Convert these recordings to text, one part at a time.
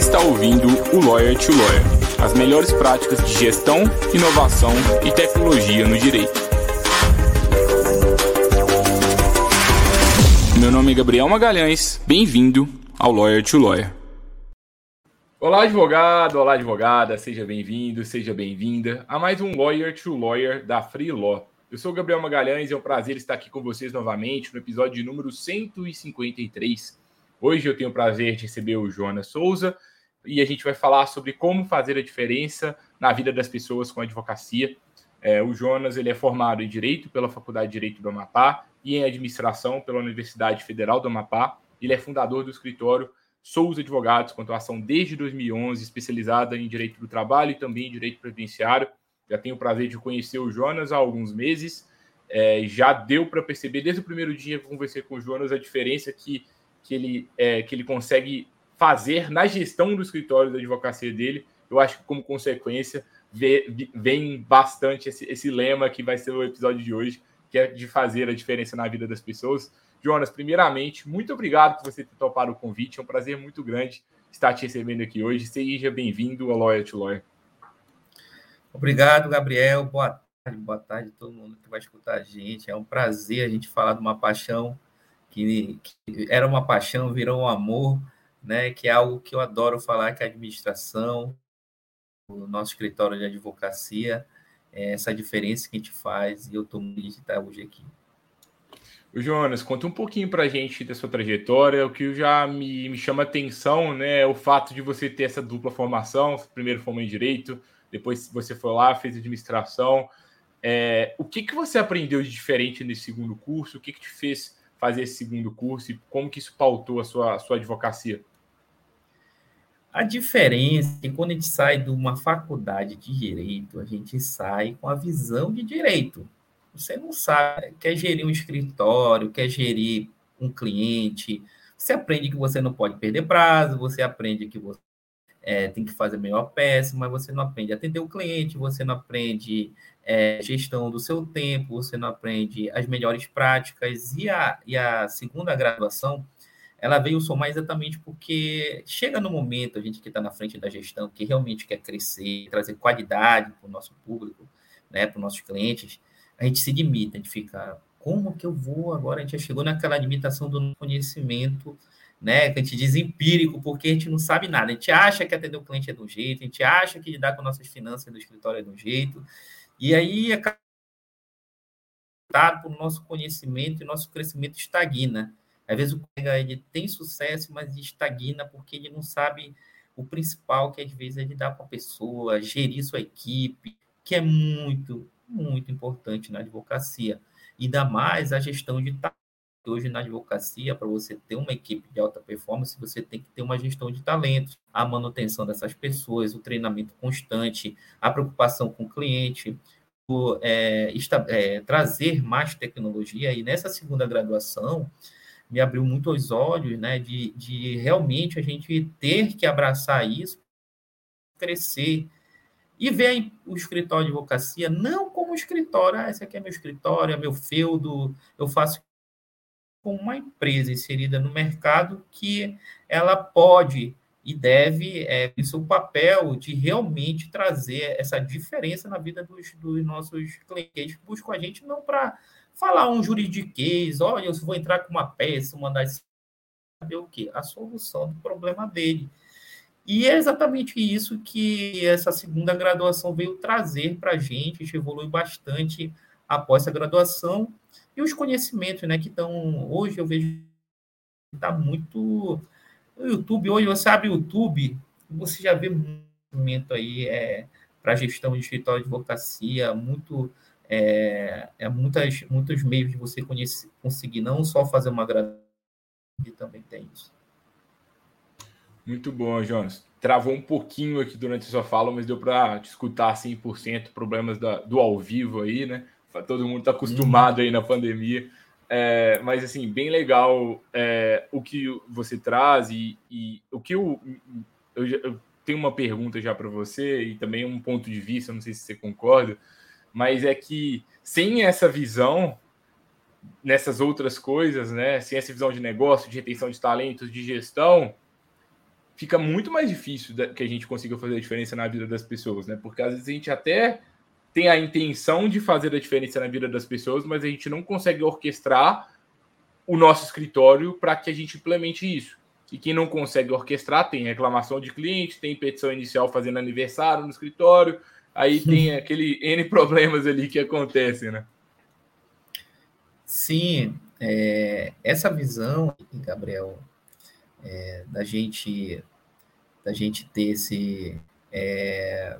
está ouvindo o Lawyer to Lawyer as melhores práticas de gestão, inovação e tecnologia no direito. Meu nome é Gabriel Magalhães, bem-vindo ao Lawyer to Lawyer. Olá, advogado, olá, advogada, seja bem-vindo, seja bem-vinda a mais um Lawyer to Lawyer da Free Law. Eu sou Gabriel Magalhães e é um prazer estar aqui com vocês novamente no episódio número 153 Hoje eu tenho o prazer de receber o Jonas Souza e a gente vai falar sobre como fazer a diferença na vida das pessoas com advocacia. É, o Jonas ele é formado em Direito pela Faculdade de Direito do Amapá e em Administração pela Universidade Federal do Amapá. Ele é fundador do escritório Souza Advogados, com atuação desde 2011, especializada em Direito do Trabalho e também em Direito Previdenciário. Já tenho o prazer de conhecer o Jonas há alguns meses. É, já deu para perceber desde o primeiro dia que conversei com o Jonas a diferença que que ele, é, que ele consegue fazer na gestão do escritório da advocacia dele. Eu acho que, como consequência, vem bastante esse, esse lema que vai ser o episódio de hoje, que é de fazer a diferença na vida das pessoas. Jonas, primeiramente, muito obrigado por você ter topado o convite. É um prazer muito grande estar te recebendo aqui hoje. Seja bem-vindo ao Lawyer to Lawyer. Obrigado, Gabriel. Boa tarde, boa tarde a todo mundo que vai escutar a gente. É um prazer a gente falar de uma paixão que, que era uma paixão, virou um amor, né? Que é algo que eu adoro falar, que é a administração, o nosso escritório de advocacia, é essa diferença que a gente faz, e eu estou muito de estar hoje aqui. O Jonas, conta um pouquinho para a gente da sua trajetória. O que já me, me chama atenção né, é o fato de você ter essa dupla formação. Primeiro formou em Direito, depois você foi lá, fez administração. É, o que, que você aprendeu de diferente nesse segundo curso? O que, que te fez fazer esse segundo curso e como que isso pautou a sua, a sua advocacia? A diferença é que quando a gente sai de uma faculdade de direito, a gente sai com a visão de direito. Você não sabe, quer gerir um escritório, quer gerir um cliente, você aprende que você não pode perder prazo, você aprende que você é, tem que fazer melhor peça, mas você não aprende a atender o cliente, você não aprende é, gestão do seu tempo, você não aprende as melhores práticas. E a, e a segunda graduação, ela veio somar exatamente porque chega no momento, a gente que está na frente da gestão, que realmente quer crescer, trazer qualidade para o nosso público, né, para os nossos clientes, a gente se limita, a gente fica, como que eu vou agora? A gente já chegou naquela limitação do conhecimento, né, que a gente diz empírico, porque a gente não sabe nada. A gente acha que atender o cliente é de um jeito, a gente acha que lidar com nossas finanças do escritório é de um jeito, e aí é para o nosso conhecimento e nosso crescimento estagna. Às vezes o colega ele tem sucesso, mas estagna porque ele não sabe o principal, que às vezes é lidar com a pessoa, gerir sua equipe, que é muito, muito importante na advocacia. E ainda mais a gestão de talento. Hoje na advocacia, para você ter uma equipe de alta performance, você tem que ter uma gestão de talentos, a manutenção dessas pessoas, o treinamento constante, a preocupação com o cliente, o, é, é, trazer mais tecnologia. E nessa segunda graduação, me abriu muito os olhos, né, de, de realmente a gente ter que abraçar isso, crescer e ver o escritório de advocacia não como escritório, ah, esse aqui é meu escritório, é meu feudo, eu faço como uma empresa inserida no mercado que ela pode e deve é, o seu papel de realmente trazer essa diferença na vida dos, dos nossos clientes que buscam a gente não para falar um juridiquês, olha, eu vou entrar com uma peça, mandar saber o quê? A solução do problema dele. E é exatamente isso que essa segunda graduação veio trazer para a gente, a gente evolui bastante após essa graduação, e os conhecimentos, né, que estão, hoje eu vejo está muito o YouTube, hoje você abre o YouTube, você já vê muito aí é, para gestão de escritório de advocacia, muito, é, é muitas, muitos meios de você conhecer, conseguir não só fazer uma graduação, e também tem isso. Muito bom, Jonas. Travou um pouquinho aqui durante a sua fala, mas deu para escutar 100% problemas da, do ao vivo aí, né? Todo mundo está acostumado aí na pandemia. É, mas, assim, bem legal é, o que você traz e, e o que eu, eu, eu, tenho uma pergunta já para você e também um ponto de vista, não sei se você concorda, mas é que sem essa visão nessas outras coisas, né, sem essa visão de negócio, de retenção de talentos, de gestão, fica muito mais difícil que a gente consiga fazer a diferença na vida das pessoas, né? Porque às vezes a gente até tem a intenção de fazer a diferença na vida das pessoas, mas a gente não consegue orquestrar o nosso escritório para que a gente implemente isso. E quem não consegue orquestrar tem reclamação de cliente, tem petição inicial fazendo aniversário no escritório, aí tem aquele N problemas ali que acontecem, né? Sim, é, essa visão, Gabriel, é, da gente da gente ter esse é,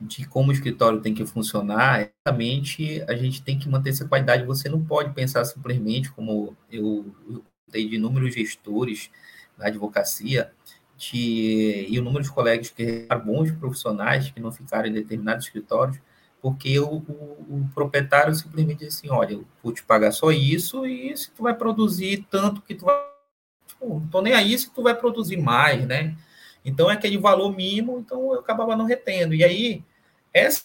de como o escritório tem que funcionar, realmente a gente tem que manter essa qualidade. Você não pode pensar simplesmente, como eu, eu de inúmeros gestores da advocacia, de, e o número de colegas que eram bons profissionais que não ficaram em determinados escritórios, porque o, o, o, proprietário simplesmente diz assim, olha, eu vou te pagar só isso e se tu vai produzir tanto que tu vai... Tipo, não tô nem aí se tu vai produzir mais, né? Então, é aquele valor mínimo, então eu acabava não retendo. E aí, essa,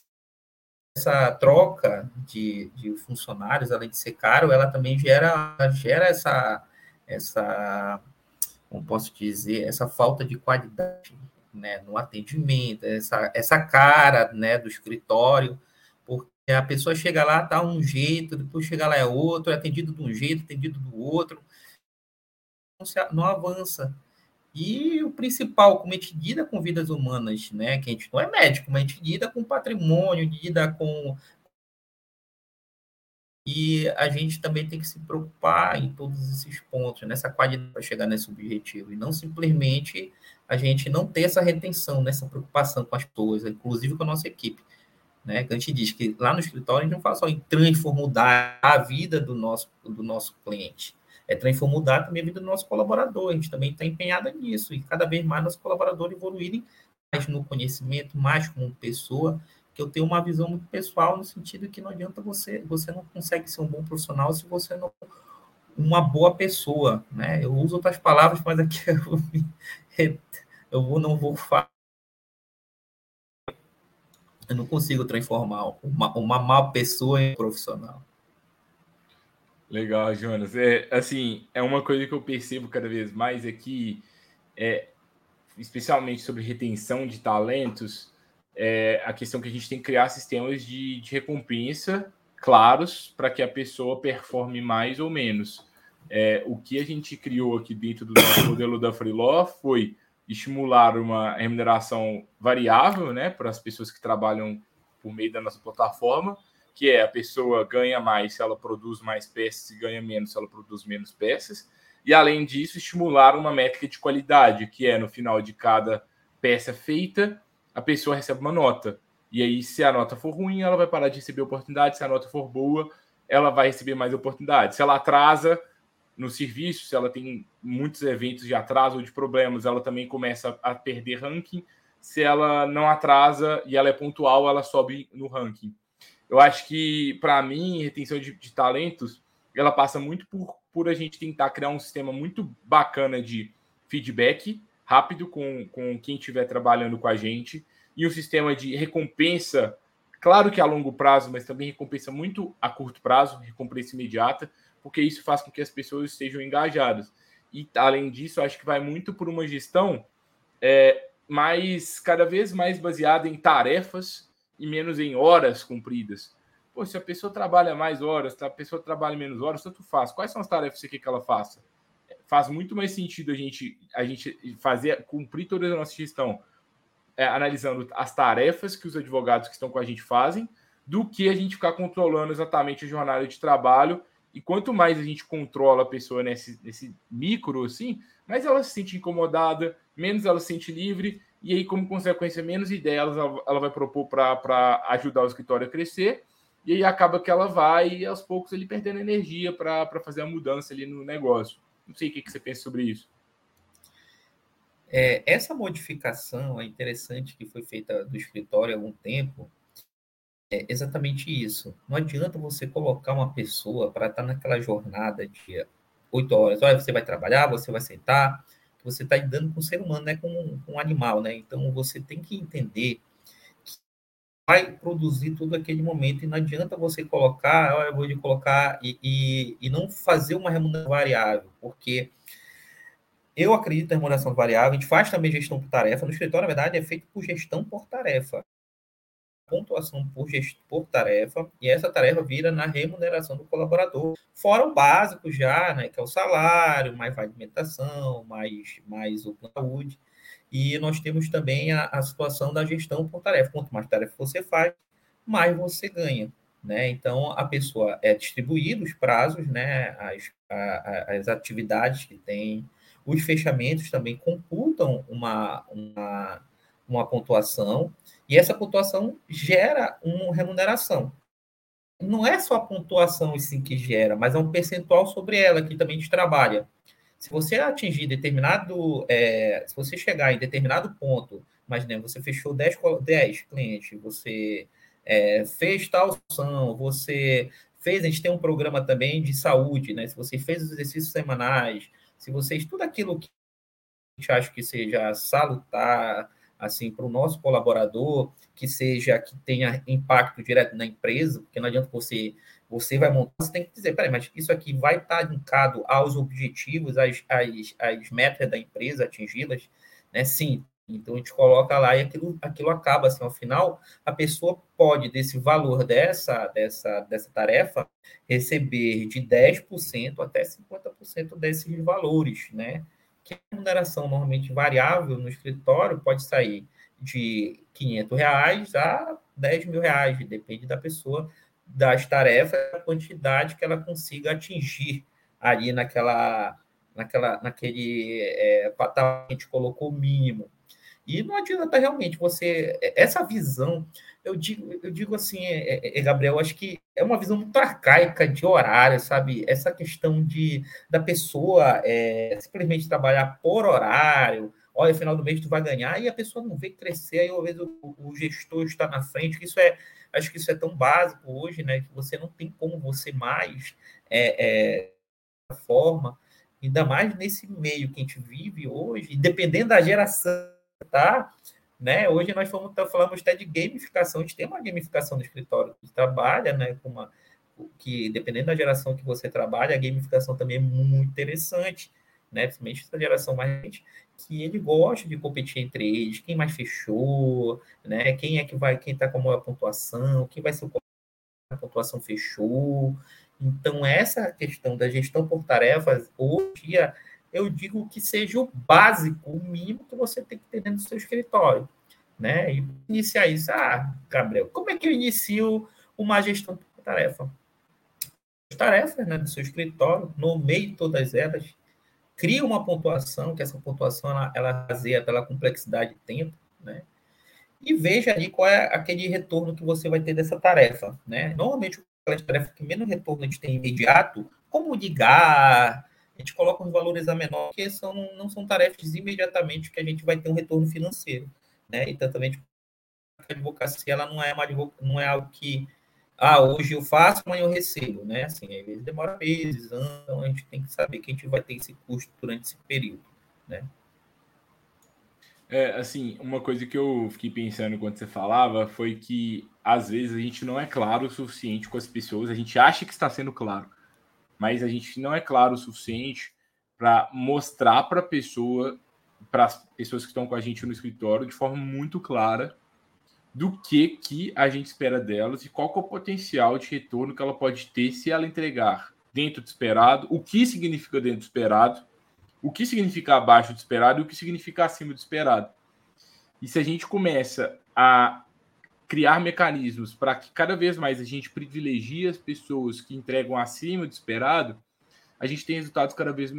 essa troca de, de funcionários, além de ser caro, ela também gera, gera essa, essa, como posso dizer, essa falta de qualidade né, no atendimento, essa, essa cara né, do escritório, porque a pessoa chega lá, tá um jeito, depois chega lá é outro, é atendido de um jeito, atendido do outro, não, se, não avança. E o principal, como a gente lida com vidas humanas, né? Que a gente não é médico, mas a gente lida com patrimônio, lida com. E a gente também tem que se preocupar em todos esses pontos, nessa qualidade para chegar nesse objetivo. E não simplesmente a gente não ter essa retenção, nessa preocupação com as pessoas, inclusive com a nossa equipe. Né? Que a gente diz que lá no escritório a gente não fala só em transformar a vida do nosso, do nosso cliente é transformar também a vida do nosso colaborador. A gente também está empenhada nisso e cada vez mais nossos colaboradores evoluírem mais no conhecimento, mais como pessoa, que eu tenho uma visão muito pessoal no sentido que não adianta você, você não consegue ser um bom profissional se você não uma boa pessoa, né? Eu uso outras palavras, mas aqui eu, eu vou, não vou falar. Eu não consigo transformar uma, uma má pessoa em profissional. Legal, Jonas. É, assim, é uma coisa que eu percebo cada vez mais aqui, é, especialmente sobre retenção de talentos, é a questão que a gente tem que criar sistemas de, de recompensa claros para que a pessoa performe mais ou menos. É, o que a gente criou aqui dentro do nosso modelo da Freeló foi estimular uma remuneração variável né, para as pessoas que trabalham por meio da nossa plataforma, que é a pessoa ganha mais se ela produz mais peças e ganha menos se ela produz menos peças. E além disso, estimular uma métrica de qualidade, que é no final de cada peça feita, a pessoa recebe uma nota. E aí, se a nota for ruim, ela vai parar de receber oportunidade. Se a nota for boa, ela vai receber mais oportunidade. Se ela atrasa no serviço, se ela tem muitos eventos de atraso ou de problemas, ela também começa a perder ranking. Se ela não atrasa e ela é pontual, ela sobe no ranking. Eu acho que, para mim, retenção de, de, talentos, ela passa muito por, por a gente tentar criar um sistema muito bacana de feedback rápido com, com quem estiver trabalhando com a gente e um sistema de recompensa, claro que a longo prazo, mas também recompensa muito a curto prazo, recompensa imediata, porque isso faz com que as pessoas estejam engajadas. E, além disso, acho que vai muito por uma gestão é, mais, cada vez mais baseada em tarefas e menos em horas cumpridas. Pô, se a pessoa trabalha mais horas, se a pessoa trabalha menos horas, tanto faz. Quais são as tarefas que você quer que ela faça? Faz muito mais sentido a gente, a gente fazer, cumprir toda a nossa gestão é, analisando as tarefas que os advogados que estão com a gente fazem, do que a gente ficar controlando exatamente a jornada de trabalho. E quanto mais a gente controla a pessoa nesse, nesse micro, assim, mais ela se sente incomodada, menos ela se sente livre e aí, como consequência, menos ideias ela, ela vai propor para ajudar o escritório a crescer, e aí acaba que ela vai, aos poucos, ele perdendo energia para fazer a mudança ali no negócio. Não sei o que, você pensa sobre isso. É, essa modificação é interessante que foi feita do escritório há algum tempo. É exatamente isso. Não adianta você colocar uma pessoa para estar naquela jornada de oito horas. Olha, você vai trabalhar, você vai sentar, você está lidando com o ser humano, né? com, com um animal, né? Então você tem que entender vai produzir tudo aquele momento e não adianta você colocar, eu vou de colocar e, e, e não fazer uma remuneração variável, porque eu acredito na remuneração variável, a gente faz também gestão por tarefa. No escritório, na verdade, é feito por gestão por tarefa. Pontuação por, gest... por tarefa, e essa tarefa vira na remuneração do colaborador. Fora o básico já, né, que é o salário, mais alimentação, mais, mais o saúde. E nós temos também a, a situação da gestão por tarefa. Quanto mais tarefa você faz, mais você ganha. Né? Então, a pessoa é distribuída os prazos, né? as, a, as atividades que tem, os fechamentos também computam uma, uma, uma pontuação, e essa pontuação gera uma remuneração. Não é só a pontuação sim que gera, mas é um percentual sobre ela que também a gente trabalha. Se você atingir determinado, é, se você chegar em determinado ponto, imagina, você fechou 10, 10 clientes, você é, fez tal ação, você fez, a gente tem um programa também de saúde, né? Se você fez os exercícios semanais, se você estuda aquilo que a gente acha que seja salutar, assim, para o nosso colaborador, que seja, que tenha impacto direto na empresa, porque não adianta você, você vai montar, você tem que dizer, peraí, mas isso aqui vai estar linkado aos objetivos, às, às, às metas da empresa, atingi-las, né? Sim, então a gente coloca lá e aquilo, aquilo acaba assim, ao final, a pessoa pode, desse valor dessa, dessa, dessa tarefa, receber de 10% até 50% desses valores, né? Que a remuneração normalmente variável no escritório pode sair de 500 reais a 10 mil reais, depende da pessoa, das tarefas, a quantidade que ela consiga atingir ali naquela, naquela, naquele é, patamar que a gente colocou mínimo. E não adianta realmente você. Essa visão, eu digo, eu digo assim, é, é, Gabriel, acho que é uma visão muito arcaica de horário, sabe? Essa questão de da pessoa é, simplesmente trabalhar por horário, olha, final do mês tu vai ganhar, e a pessoa não vê crescer, aí às vezes o, o gestor está na frente, isso é. Acho que isso é tão básico hoje, né? Que você não tem como você mais é, é forma, ainda mais nesse meio que a gente vive hoje, dependendo da geração tá? Né? Hoje nós fomos, tá, falamos até de gamificação, a gente tem uma gamificação no escritório que trabalha, né, com uma, que dependendo da geração que você trabalha, a gamificação também é muito interessante, né, principalmente essa geração mais que ele gosta de competir entre eles, quem mais fechou, né, quem é que vai, quem está com a maior pontuação, quem vai ser o a pontuação fechou. Então, essa questão da gestão por tarefas, hoje, eu digo que seja o básico, o mínimo que você tem que ter dentro do seu escritório. Né? E iniciar isso. Ah, Gabriel, como é que eu inicio uma gestão de tarefa? As tarefas né, do seu escritório, nomeie todas elas, cria uma pontuação, que essa pontuação ela, ela baseia pela complexidade de tempo, né? E veja ali qual é aquele retorno que você vai ter dessa tarefa, né? Normalmente, aquela tarefa que menos retorno a gente tem imediato, como ligar, a gente coloca uns valores a menor, que são, não são tarefas imediatamente que a gente vai ter um retorno financeiro. Né? Então, também a advocacia ela não é, uma, não é algo que ah, hoje eu faço, amanhã eu recebo, né? Assim, às vezes demora meses, então a gente tem que saber que a gente vai ter esse custo durante esse período, né? É, assim, uma coisa que eu fiquei pensando quando você falava foi que às vezes a gente não é claro o suficiente com as pessoas, a gente acha que está sendo claro, mas a gente não é claro o suficiente para mostrar para a pessoa, para as pessoas que estão com a gente no escritório, de forma muito clara do que, que a gente espera delas e qual é o potencial de retorno que ela pode ter se ela entregar dentro do esperado, o que significa dentro do esperado, o que significa abaixo do esperado e o que significa acima do esperado. E se a gente começa a criar mecanismos para que cada vez mais a gente privilegie as pessoas que entregam acima do esperado, a gente tem resultados cada vez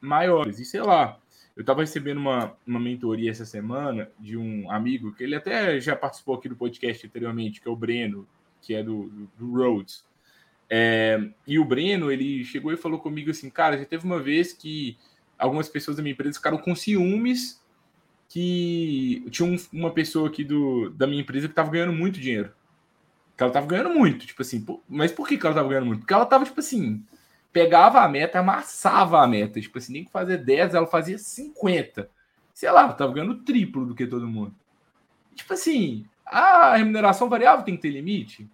maiores. E sei lá, eu estava recebendo uma, uma mentoria essa semana de um amigo, que ele até já participou aqui do podcast anteriormente, que é o Breno, que é do, do, do Rhodes. É, e o Breno, ele chegou e falou comigo assim, cara, já teve uma vez que algumas pessoas da minha empresa ficaram com ciúmes que tinha um, uma pessoa aqui do, da minha empresa que estava ganhando muito dinheiro. Que ela estava ganhando muito, tipo assim. Mas por que, que ela estava ganhando muito? Porque ela estava, tipo assim, pegava a meta, amassava a meta. Tipo assim, nem que fazer 10, ela fazia 50. Sei lá, tava ganhando triplo do que todo mundo. Tipo assim, a remuneração variável tem que ter limite?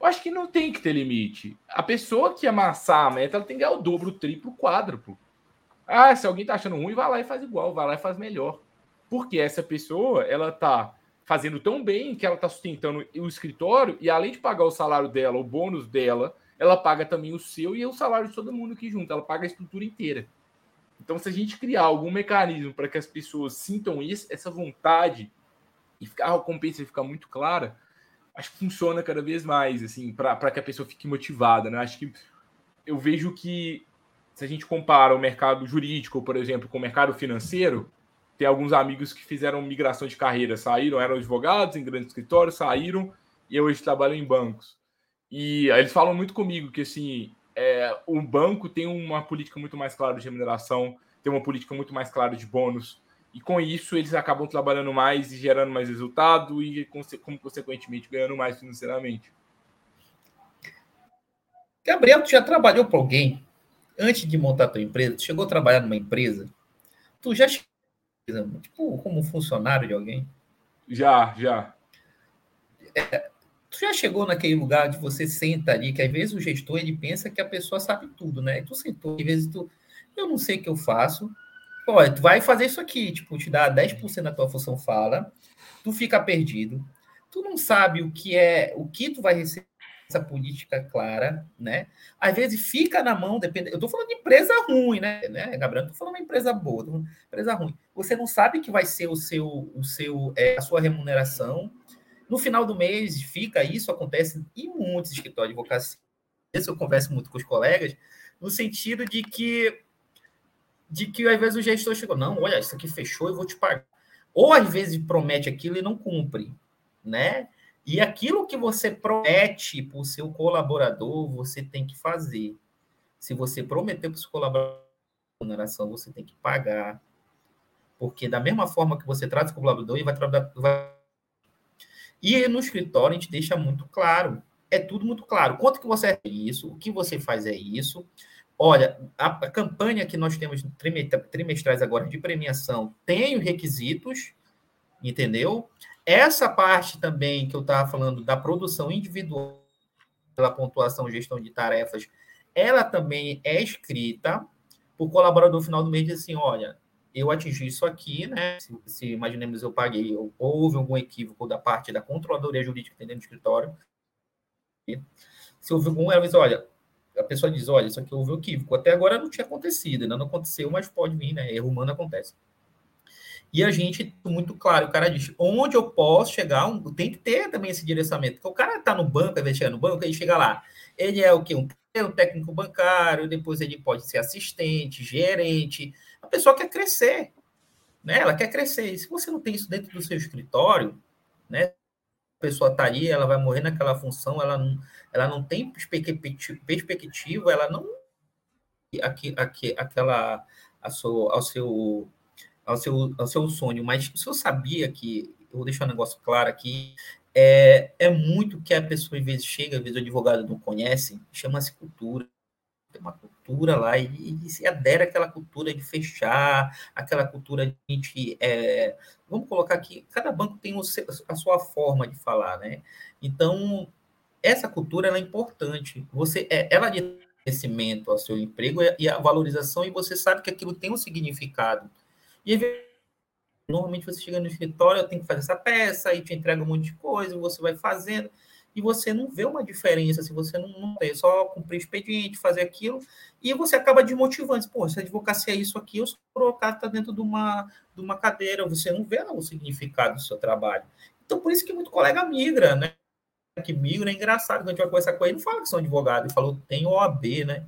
Eu acho que não tem que ter limite. A pessoa que amassar a meta, ela tem que ganhar o dobro, o triplo, o quádruplo. Ah, se alguém tá achando ruim, vai lá e faz igual, vai lá e faz melhor. Porque essa pessoa, ela tá fazendo tão bem que ela tá sustentando o escritório e além de pagar o salário dela, o bônus dela, ela paga também o seu e o salário de todo mundo aqui junto, ela paga a estrutura inteira. Então, se a gente criar algum mecanismo para que as pessoas sintam isso, essa vontade e a recompensa ficar muito clara, acho que funciona cada vez mais, assim, para que a pessoa fique motivada, né? Acho que eu vejo que se a gente compara o mercado jurídico, por exemplo, com o mercado financeiro, tem alguns amigos que fizeram migração de carreira, saíram, eram advogados em grandes escritórios, saíram e hoje trabalham em bancos. E eles falam muito comigo que assim, é, o banco tem uma política muito mais clara de remuneração, tem uma política muito mais clara de bônus, e com isso eles acabam trabalhando mais e gerando mais resultado e, como consequentemente, ganhando mais financeiramente. Gabriel, tu já trabalhou para alguém antes de montar a tua empresa? Tu chegou a trabalhar numa empresa? Tu já chegou, tipo, como funcionário de alguém? Já, já. É, tu já chegou naquele lugar de você senta ali, que às vezes o gestor ele pensa que a pessoa sabe tudo, né? Tu sentou, às vezes tu, eu não sei o que eu faço, Olha, tu vai fazer isso aqui, tipo, te dá 10% da tua função fala, tu fica perdido, tu não sabe o que é, o que tu vai receber essa política clara, né? Às vezes fica na mão, depende. Eu tô falando de empresa ruim, né, né Gabriel? Não tô falando de empresa boa, de empresa ruim. Você não sabe que vai ser o seu, o seu, é, a sua remuneração. No final do mês fica isso, acontece em muitos escritórios de advocacia. Isso eu converso muito com os colegas, no sentido de que de que às vezes o gestor chegou, não, olha, isso aqui fechou, eu vou te pagar. Ou às vezes promete aquilo e não cumpre, né? E aquilo que você promete para o seu colaborador, você tem que fazer. Se você prometeu para o seu colaborador remuneração, você tem que pagar. Porque da mesma forma que você trata o colaborador, ele vai. Vai... E no escritório a gente deixa muito claro. É tudo muito claro. Quanto que você é isso, o que você faz é isso. Olha, a, a, campanha que nós temos trimestrais agora de premiação tem os requisitos, entendeu? Essa parte também que eu estava falando da produção individual, pela pontuação gestão de tarefas, ela também é escrita. O colaborador final do mês diz assim: olha, eu atingi isso aqui, né? Se, se imaginemos eu paguei, ou houve algum equívoco da parte da controladoria jurídica dentro do escritório. Se houve algum, ela diz: olha, a pessoa diz, olha, isso aqui houve um equívoco. Até agora não tinha acontecido, ainda não aconteceu, mas pode vir, né? Erro humano acontece. E a gente, muito claro, o cara diz, onde eu posso chegar, tem que ter também esse direcionamento. Porque o cara está no banco, às vezes chega no banco, ele chega lá, ele é o quê? Um, um técnico bancário, depois ele pode ser assistente, gerente. A pessoa quer crescer, né? Ela quer crescer. E se você não tem isso dentro do seu escritório, né? pessoa está ela vai morrer naquela função, ela não, ela não tem perspectiva, ela não aqui, aqui, aquela a seu, ao seu ao seu ao seu sonho, mas se eu sabia que eu vou deixar um negócio claro aqui, é, é muito que a pessoa às vezes chega, às vezes o advogado não conhece, chama-se cultura tem uma cultura lá e, e, se adere àquela cultura de fechar, aquela cultura de. É, vamos colocar aqui, cada banco tem o a sua forma de falar, né? Então, essa cultura é importante. Você, é, ela de crescimento ao seu emprego e a valorização, e você sabe que aquilo tem um significado. E normalmente você chega no escritório, tem que fazer essa peça, aí te entrega um monte de coisa, você vai fazendo e você não vê uma diferença, se você não, não tem, só cumprir expediente, fazer aquilo, e você acaba desmotivando. Pô, se a advocacia é isso aqui, eu sou colocado está dentro de uma, de uma cadeira, você não vê o significado do seu trabalho. Então, por isso que muito colega migra, né? Que migra é engraçado, quando a gente vai conversar com ele, não fala que são advogado, ele falou, tem OAB, né?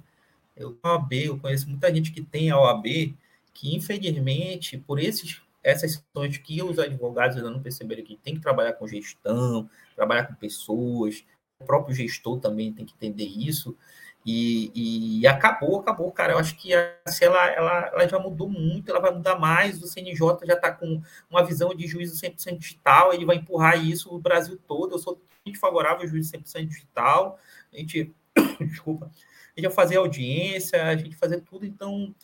Eu OAB, eu conheço muita gente que tem OAB, que infelizmente, por esses essas questões que os advogados ainda não perceberam que tem que trabalhar com gestão, trabalhar com pessoas, o próprio gestor também tem que entender isso. E, e acabou, acabou, cara. Eu acho que a, ela, ela, ela já mudou muito, ela vai mudar mais. O CNJ já está com uma visão de juízo 100% digital, ele vai empurrar isso o Brasil todo. Eu sou muito favorável ao juízo 100% digital. A gente, desculpa, a gente vai fazer audiência, a gente fazer tudo. Então,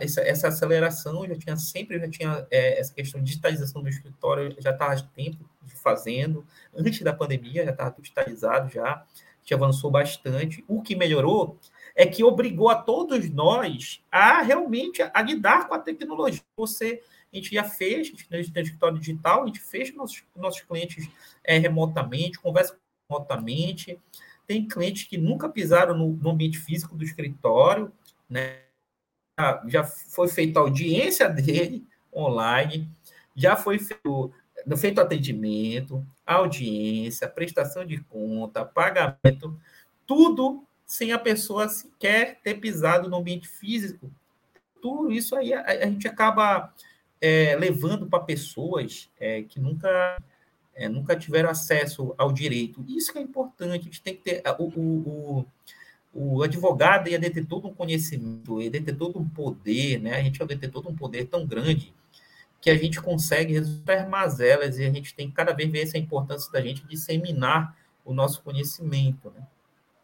essa, essa, aceleração já tinha sempre já tinha é, essa questão de digitalização do escritório já estava de tempo fazendo antes da pandemia já estava digitalizado já já avançou bastante o que melhorou é que obrigou a todos nós a realmente a lidar com a tecnologia. Você, a gente já fez, a gente tem escritório digital, a gente fez nossos, nossos clientes é, remotamente, conversa remotamente. Tem clientes que nunca pisaram no, no ambiente físico do escritório, né? Já foi feita audiência dele online, já foi feito, feito atendimento, audiência, prestação de conta, pagamento, tudo sem a pessoa sequer ter pisado no ambiente físico. Tudo isso aí a, a gente acaba é, levando para pessoas é, que nunca, é, nunca tiveram acesso ao direito. Isso que é importante, a gente tem que ter. O, o, o, o advogado ia ter todo um conhecimento, ia ter todo um poder, né? a gente ia ter todo um poder tão grande que a gente consegue resolver mazelas e a gente tem que cada vez ver essa importância da gente disseminar o nosso conhecimento. Né?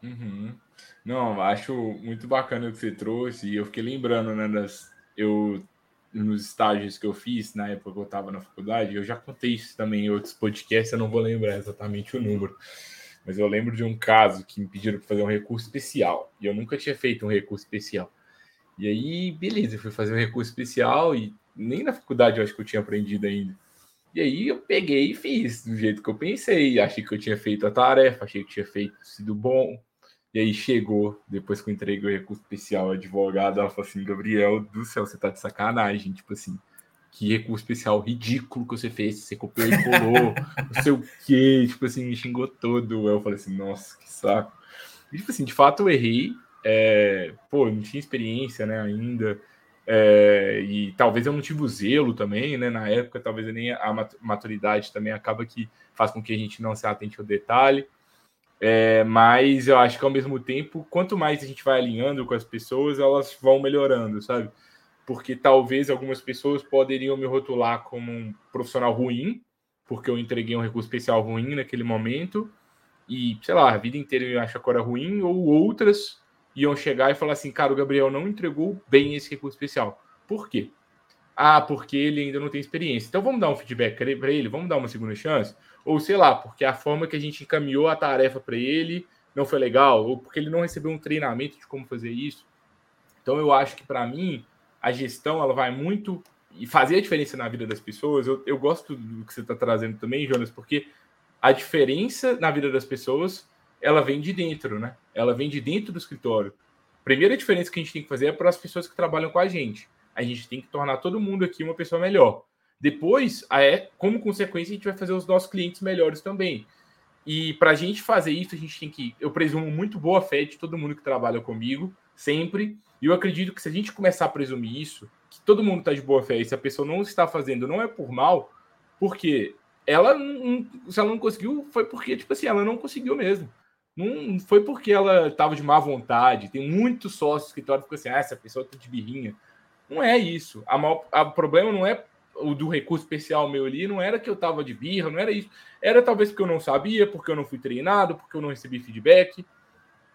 Uhum. Não, acho muito bacana o que você trouxe e eu fiquei lembrando, né, das eu nos estágios que eu fiz na época que eu estava na faculdade, eu já contei isso também em outros podcasts, eu não vou lembrar exatamente o número, mas eu lembro de um caso que me pediram para fazer um recurso especial e eu nunca tinha feito um recurso especial. E aí, beleza, eu fui fazer um recurso especial e nem na faculdade eu acho que eu tinha aprendido ainda. E aí eu peguei e fiz do jeito que eu pensei, achei que eu tinha feito a tarefa, achei que tinha feito sido bom, e aí chegou, depois que eu entreguei o recurso especial advogado, ela falou assim: Gabriel do céu, você tá de sacanagem. Tipo assim, que recurso especial ridículo que você fez, você copiou e colou, não sei o quê. Tipo assim, me xingou todo. Eu falei assim: nossa, que saco. E, tipo assim, de fato eu errei. É, pô, não tinha experiência, né, ainda. É, e talvez eu não tive o zelo também, né? Na época, talvez nem a maturidade também acaba que faz com que a gente não se atente ao detalhe. É, mas eu acho que ao mesmo tempo, quanto mais a gente vai alinhando com as pessoas, elas vão melhorando, sabe? Porque talvez algumas pessoas poderiam me rotular como um profissional ruim, porque eu entreguei um recurso especial ruim naquele momento, e sei lá, a vida inteira eu acho que era ruim, ou outras iam chegar e falar assim: cara, o Gabriel não entregou bem esse recurso especial. Por quê? Ah, porque ele ainda não tem experiência. Então vamos dar um feedback para ele, vamos dar uma segunda chance ou sei lá, porque a forma que a gente encaminhou a tarefa para ele não foi legal, ou porque ele não recebeu um treinamento de como fazer isso. Então eu acho que para mim a gestão ela vai muito e fazer a diferença na vida das pessoas. Eu, eu gosto do que você está trazendo também, Jonas, porque a diferença na vida das pessoas ela vem de dentro, né? Ela vem de dentro do escritório. Primeira diferença que a gente tem que fazer é para as pessoas que trabalham com a gente. A gente tem que tornar todo mundo aqui uma pessoa melhor. Depois, é, como consequência, a gente vai fazer os nossos clientes melhores também. E para a gente fazer isso, a gente tem que. Eu presumo muito boa fé de todo mundo que trabalha comigo, sempre. E eu acredito que se a gente começar a presumir isso, que todo mundo está de boa fé, e se a pessoa não está fazendo, não é por mal, porque ela não, se ela não conseguiu, foi porque, tipo assim, ela não conseguiu mesmo. Não foi porque ela estava de má vontade. Tem muitos sócios do escritório que ficam assim, ah, essa pessoa tá de birrinha. Não é isso. O problema não é o do recurso especial meu ali não era que eu tava de birra, não era isso. Era talvez porque eu não sabia, porque eu não fui treinado, porque eu não recebi feedback.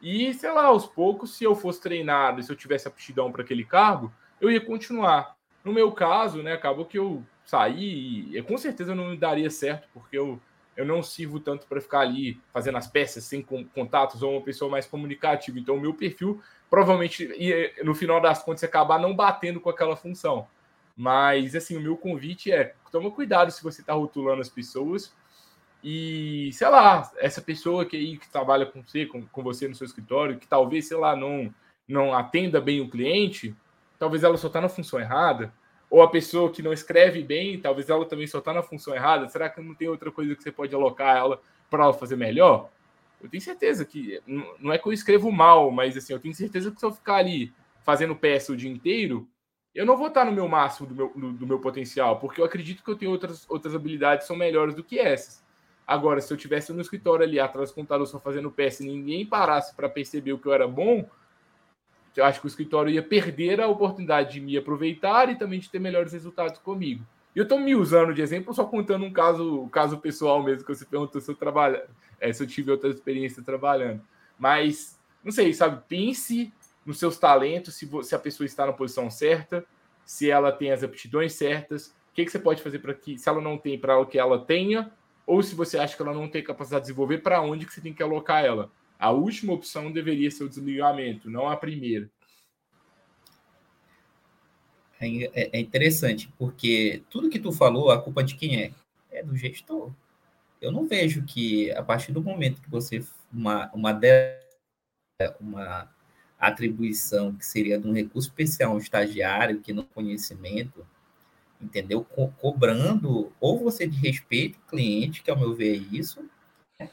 E, sei lá, aos poucos, se eu fosse treinado, se eu tivesse aptidão para aquele cargo, eu ia continuar. No meu caso, né, acabou que eu saí e com certeza não daria certo, porque eu, eu não sirvo tanto para ficar ali fazendo as peças sem contatos ou uma pessoa mais comunicativa. Então, o meu perfil provavelmente ia, no final das contas, acabar não batendo com aquela função. Mas, assim, o meu convite é: toma cuidado se você está rotulando as pessoas. E, sei lá, essa pessoa que aí que trabalha com você, com, com você no seu escritório, que talvez, sei lá, não, não atenda bem o cliente, talvez ela só está na função errada. Ou a pessoa que não escreve bem, talvez ela também só está na função errada. Será que não tem outra coisa que você pode alocar ela para ela fazer melhor? Eu tenho certeza que não é que eu escrevo mal, mas assim, eu tenho certeza que se eu ficar ali fazendo peça o dia inteiro, eu não vou estar no meu máximo do meu, do, do meu potencial, porque eu acredito que eu tenho outras, outras habilidades que são melhores do que essas. Agora, se eu tivesse no escritório ali atrás do computador só fazendo peça e ninguém parasse para perceber o que eu era bom, eu acho que o escritório ia perder a oportunidade de me aproveitar e também de ter melhores resultados comigo. E eu estou me usando de exemplo, só contando um caso, caso pessoal mesmo, que você perguntou se eu trabalho, é, se eu tive outra experiência trabalhando. Mas, não sei, sabe, pense nos seus talentos, se, se a pessoa está na posição certa, se ela tem as aptidões certas, o que, que você pode fazer para que, se ela não tem, para que ela tenha, ou se você acha que ela não tem capacidade de desenvolver, para onde que você tem que alocar ela. A última opção deveria ser o desligamento, não a primeira. É, é, é interessante, porque tudo que tu falou, a culpa de quem é? É do gestor. Eu não vejo que, a partir do momento que você. Uma, uma, uma atribuição que seria de um recurso especial, um estagiário que não conhecimento, entendeu? Co cobrando, ou você de respeito o cliente, que ao meu ver é isso, né?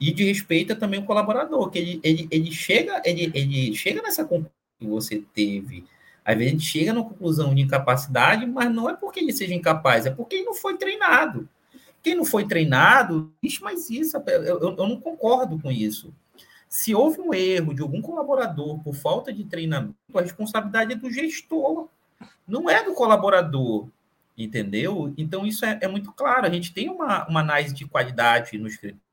e de respeito também o colaborador, que ele, ele, ele, chega, ele, ele chega nessa conclusão que você teve às vezes gente chega na conclusão de incapacidade, mas não é porque ele seja incapaz, é porque ele não foi treinado. Quem não foi treinado, existe mais isso. Eu, eu não concordo com isso. Se houve um erro de algum colaborador por falta de treinamento, a responsabilidade é do gestor, não é do colaborador. Entendeu? Então, isso é, é muito claro. A gente tem uma, uma análise de qualidade no escritório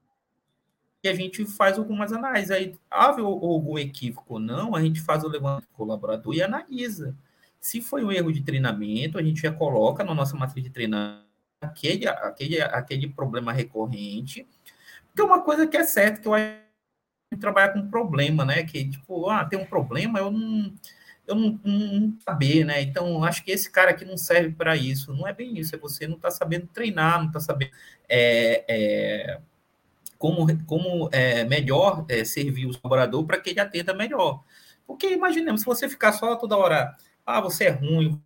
e a gente faz algumas análises. Aí, houve algum equívoco ou não, a gente faz o levantamento do colaborador e analisa. Se foi um erro de treinamento, a gente já coloca na nossa matriz de treinamento aquele, aquele, aquele problema recorrente. Porque uma coisa que é certa, que eu acho que trabalhar com problema, né? Que, tipo, ah, tem um problema, eu não eu não, não, saber, né? Então, acho que esse cara aqui não serve para isso. Não é bem isso, é você não está sabendo treinar, não está sabendo é, é, como, como é, melhor é, servir o colaborador para que ele atenda melhor. Porque imaginemos, se você ficar só toda hora, ah, você é ruim,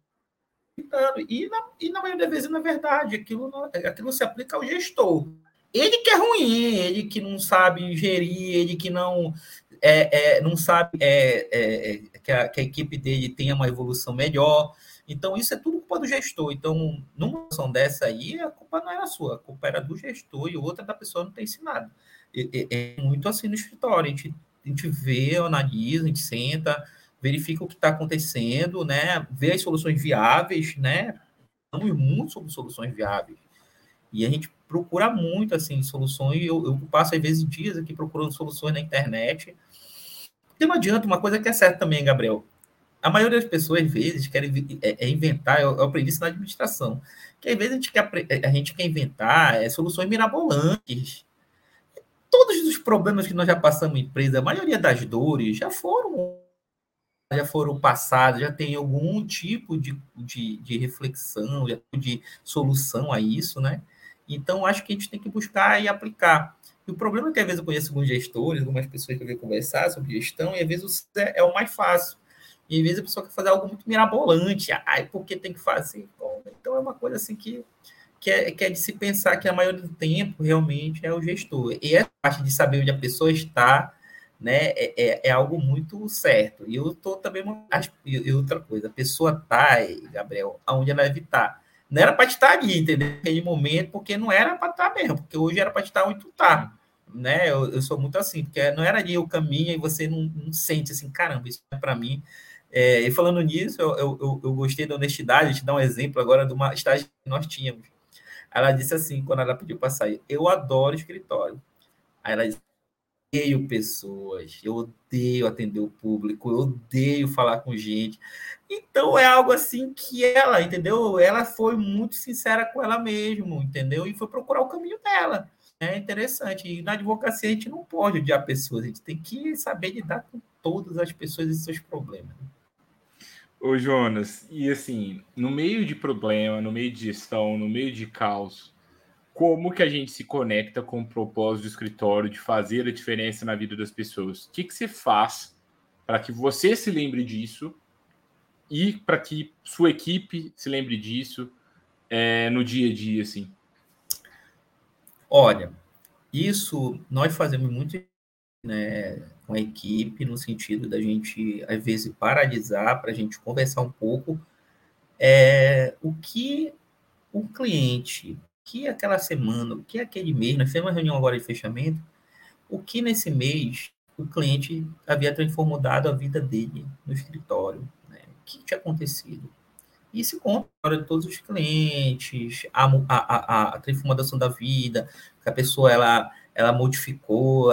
e na, e na maioria das vezes não é verdade, aquilo, aquilo se aplica ao gestor. Ele que é ruim, ele que não sabe gerir, ele que não, é, é não sabe é, é, é, que a, que, a, equipe dele tenha uma evolução melhor. Então, isso é tudo culpa do gestor. Então, numa situação dessa aí, a culpa não era sua, a culpa era do gestor e outra da pessoa não ter ensinado. É, é muito assim no escritório. A gente, a gente vê, analisa, a gente senta, verifica o que está acontecendo, né? Vê as soluções viáveis, né? Estamos muito sobre soluções viáveis. E a gente procura muito, assim, soluções. Eu, eu passo, às vezes, dias aqui procurando soluções na internet. Porque não adianta, uma coisa que é certa também, Gabriel a maioria das pessoas, às vezes, querem é, é inventar, eu, eu aprendi isso na administração, que às vezes a gente quer, a gente quer inventar é, soluções mirabolantes. Todos os problemas que nós já passamos em empresa, a maioria das dores já foram já foram passados, já tem algum tipo de, de, de reflexão, de solução a isso, né? Então, acho que a gente tem que buscar e aplicar. E o problema é que, às vezes, eu conheço alguns gestores, algumas pessoas que eu venho conversar sobre gestão, e às vezes é, é o mais fácil. E às vezes a pessoa quer fazer algo muito mirabolante. Ai, por que tem que fazer? Então é uma coisa assim que, que, é, que é de se pensar que a maioria do tempo realmente é o gestor. E essa parte de saber onde a pessoa está, né, é, é, é algo muito certo. E eu estou também. E outra coisa, a pessoa está, Gabriel, aonde ela deve estar. Não era para estar ali, entendeu? Naquele momento, porque não era para estar mesmo, porque hoje era para estar onde tu está né? Eu, eu, sou muito assim, porque não era ali o caminho e você não, não sente assim, caramba, isso é para mim. É, e falando nisso, eu, eu, eu, gostei da honestidade, te dar um exemplo agora de uma estágio que nós tínhamos. Ela disse assim, quando ela pediu para sair, eu adoro escritório. Aí ela disse, odeio pessoas, eu odeio atender o público, eu odeio falar com gente. Então é algo assim que ela, entendeu? Ela foi muito sincera com ela mesma, entendeu? E foi procurar o caminho dela. É interessante. E na advocacia a gente não pode odiar pessoas, a gente tem que saber lidar com todas as pessoas e seus problemas. Ô, Jonas, e assim, no meio de problema, no meio de gestão, no meio de caos, como que a gente se conecta com o propósito do escritório de fazer a diferença na vida das pessoas? O que, que você faz para que você se lembre disso e para que sua equipe se lembre disso é, no dia a dia, assim? Olha, isso nós fazemos muito né, com a equipe, no sentido da gente, às vezes, paralisar para a gente conversar um pouco é, o que o cliente, que aquela semana, o que aquele mês, nós fizemos uma reunião agora de fechamento, o que nesse mês o cliente havia transformado a vida dele no escritório, né? o que tinha acontecido. E se conta de todos os clientes, a, a, a, a transformação da vida, que a pessoa ela, ela modificou,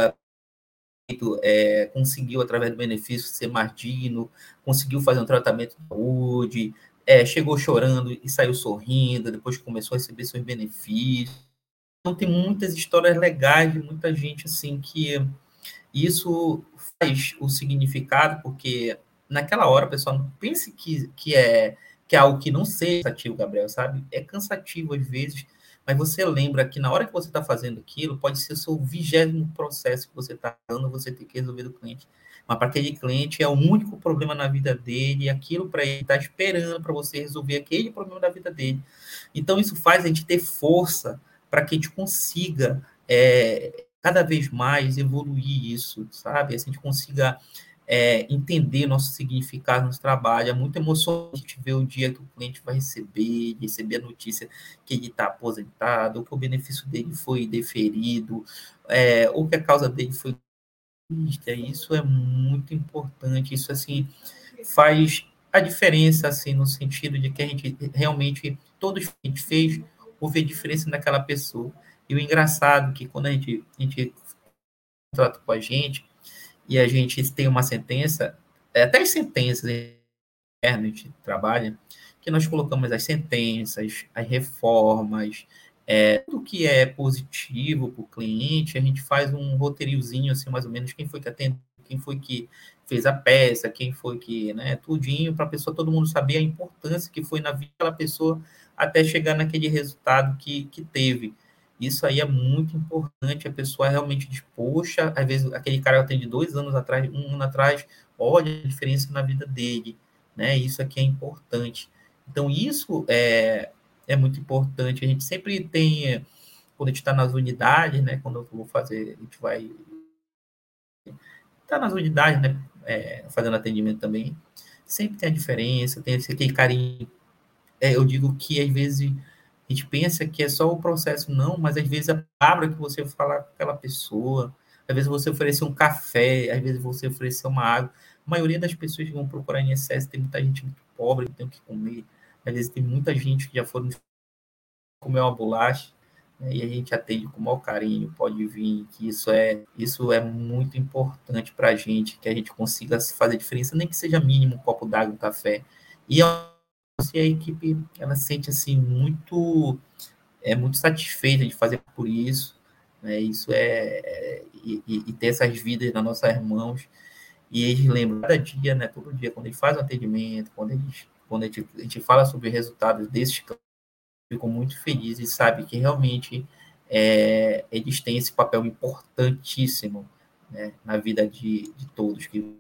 é, conseguiu, através do benefício, ser mais digno, conseguiu fazer um tratamento de saúde, é, chegou chorando e saiu sorrindo, depois começou a receber seus benefícios. Então, tem muitas histórias legais de muita gente, assim, que, Isso faz o significado, porque naquela hora a pessoa não pense que, que, é, que é algo que não seja cansativo, Gabriel, sabe? É cansativo às vezes, mas você lembra que na hora que você está fazendo aquilo, pode ser o seu vigésimo processo que você está dando, você tem que resolver do cliente. Mas para aquele cliente é o único problema na vida dele, aquilo para ele está esperando para você resolver aquele problema da vida dele. Então, isso faz a gente ter força para que a gente consiga é, cada vez mais evoluir isso, sabe? A gente consiga é, entender nosso significado no trabalho. É muito emocionante a gente ver o dia que o cliente vai receber, receber a notícia que ele está aposentado, ou que o benefício dele foi deferido, é, ou que a causa dele foi isso é muito importante. Isso assim faz a diferença assim no sentido de que a gente realmente todos a gente fez houve a diferença naquela pessoa. E o engraçado é que quando a gente a gente trata com a gente e a gente tem uma sentença, é, até as sentenças a gente trabalha, que nós colocamos as sentenças, as reformas, é, tudo que é positivo para o cliente, a gente faz um roteirozinho, assim, mais ou menos, quem foi que atendeu, quem foi que fez a peça, quem foi que, né, tudinho, para a pessoa, todo mundo saber a importância que foi na vida daquela pessoa até chegar naquele resultado que, que teve. Isso aí é muito importante, a pessoa realmente diz, poxa, às vezes aquele cara atende dois anos atrás, um ano atrás, olha a diferença na vida dele, né, isso aqui é importante. Então, isso é, é muito importante. A gente sempre tem, quando a gente está nas unidades, né? Quando eu vou fazer, a gente vai tá nas unidades, né? É, fazendo atendimento também. Sempre tem a diferença, tem aquele carinho. É, eu digo que às vezes a gente pensa que é só o processo, não, mas às vezes a palavra que você falar com aquela pessoa, às vezes você oferecer um café, às vezes você oferecer uma água. A maioria das pessoas que vão procurar em excesso tem muita gente muito pobre que tem o que comer vezes tem muita gente que já foram comer uma bolacha né, e a gente atende com o maior carinho, pode vir, que isso é, isso é muito importante para a gente, que a gente consiga fazer diferença, nem que seja mínimo um copo d'água, um café. E a, a equipe, ela sente assim muito, é muito satisfeita de fazer por isso, né, isso é, é e, e, ter essas vidas nas nossas mãos, e eles lembram cada dia, né, todo dia, quando eles fazem um atendimento, quando eles quando a gente, a gente fala sobre resultados desses campos, fico muito feliz e sabe que realmente é, eles têm esse papel importantíssimo né, na vida de, de todos. Que...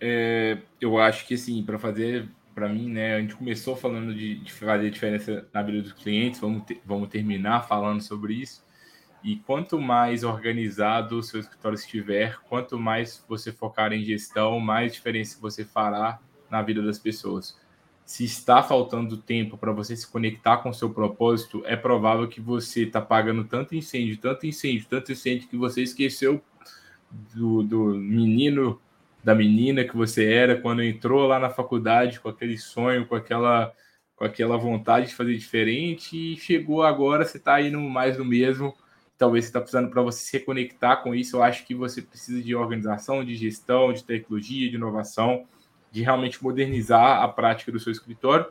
É, eu acho que, assim, para fazer, para mim, né, a gente começou falando de, de, fazer diferença na vida dos clientes, vamos, ter, vamos terminar falando sobre isso. E quanto mais organizado o seu escritório estiver, quanto mais você focar em gestão, mais diferença você fará na vida das pessoas. Se está faltando tempo para você se conectar com seu propósito, é provável que você está pagando tanto incêndio, tanto incêndio, tanto incêndio que você esqueceu do, do menino, da menina que você era quando entrou lá na faculdade com aquele sonho, com aquela, com aquela vontade de fazer diferente e chegou agora, você está indo mais no mesmo. Talvez você está precisando para você se reconectar com isso. Eu acho que você precisa de organização, de gestão, de tecnologia, de inovação de realmente modernizar a prática do seu escritório,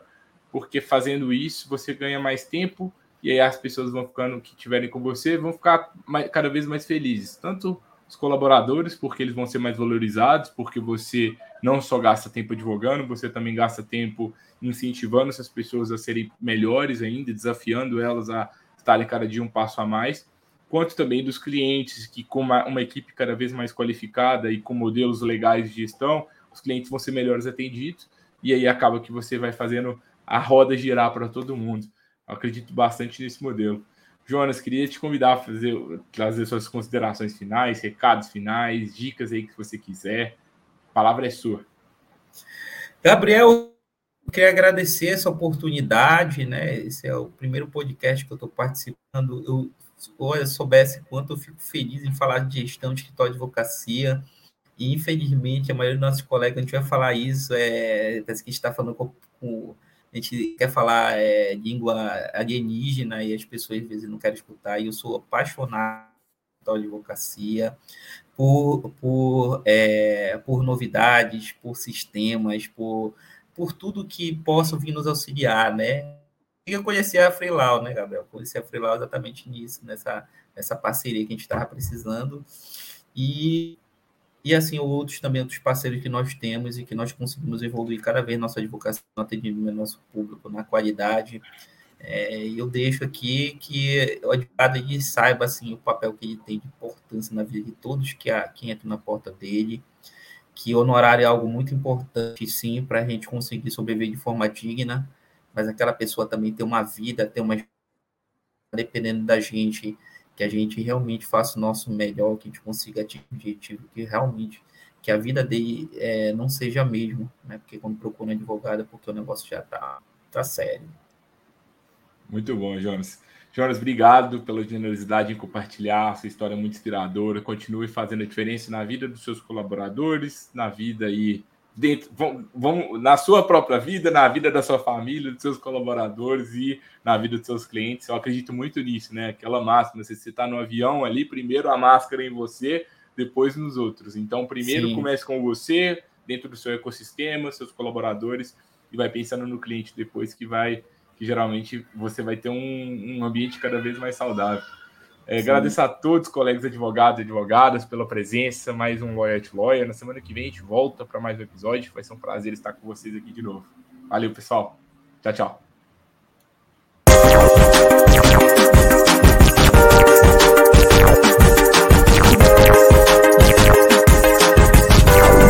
porque fazendo isso você ganha mais tempo e aí as pessoas vão ficando que tiverem com você vão ficar mais, cada vez mais felizes, tanto os colaboradores, porque eles vão ser mais valorizados, porque você não só gasta tempo advogando, você também gasta tempo incentivando essas pessoas a serem melhores ainda, desafiando elas a estarem cada dia um passo a mais, quanto também dos clientes que com uma, uma equipe cada vez mais qualificada e com modelos legais de gestão, os clientes vão ser melhores atendidos, e aí acaba que você vai fazendo a roda girar para todo mundo. Eu acredito bastante nesse modelo. Jonas, queria te convidar a fazer, trazer suas considerações finais, recados finais, dicas aí que você quiser. A palavra é sua. Gabriel, queria agradecer essa oportunidade, né? Esse é o primeiro podcast que eu estou participando. Eu, olha, soubesse quanto eu fico feliz em falar de gestão de escritório de advocacia. E, infelizmente, a maioria dos nossos colegas, a gente vai falar isso, é, parece que a gente está falando com, com, A gente quer falar é, língua alienígena e as pessoas, às vezes, não querem escutar. E eu sou apaixonado pela advocacia, por, por, é, por novidades, por sistemas, por, por tudo que possa vir nos auxiliar, né? Eu conheci a Freelau, né, Gabriel? Conheci a Freelau exatamente nisso, nessa, nessa parceria que a gente estava precisando. E, e assim, outros também, outros parceiros que nós temos e que nós conseguimos evoluir cada vez nossa advocacia no atendimento ao nosso público, na qualidade. É, eu deixo aqui que o advogado ele saiba assim, o papel que ele tem de importância na vida de todos que, a, que entram na porta dele, que honorário é algo muito importante, sim, para a gente conseguir sobreviver de forma digna, mas aquela pessoa também ter uma vida, ter uma dependendo da gente, que a gente realmente faça o nosso melhor, que a gente consiga atingir o objetivo, que realmente que a vida dele é, não seja a mesma, né? Porque quando procura um advogado, é porque o negócio já tá, tá sério. Muito bom, Jonas. Jonas, obrigado pela generosidade em compartilhar. Sua história é muito inspiradora. Continue fazendo a diferença na vida dos seus colaboradores, na vida e dentro, vão, vão, na sua própria vida, na vida da sua família, dos seus colaboradores e na vida dos seus clientes. Eu acredito muito nisso, né? Aquela máxima, se você está no avião ali, primeiro a máscara em você, depois nos outros. Então, primeiro Sim. comece com você, dentro do seu ecossistema, seus colaboradores, e vai pensando no cliente depois que vai que geralmente você vai ter um, um ambiente cada vez mais saudável. É, agradeço a todos, colegas advogados e advogadas, pela presença. Mais um Lawyer Lawyer. Na semana que vem a gente volta para mais um episódio. Vai ser um prazer estar com vocês aqui de novo. Valeu, pessoal. Tchau, tchau.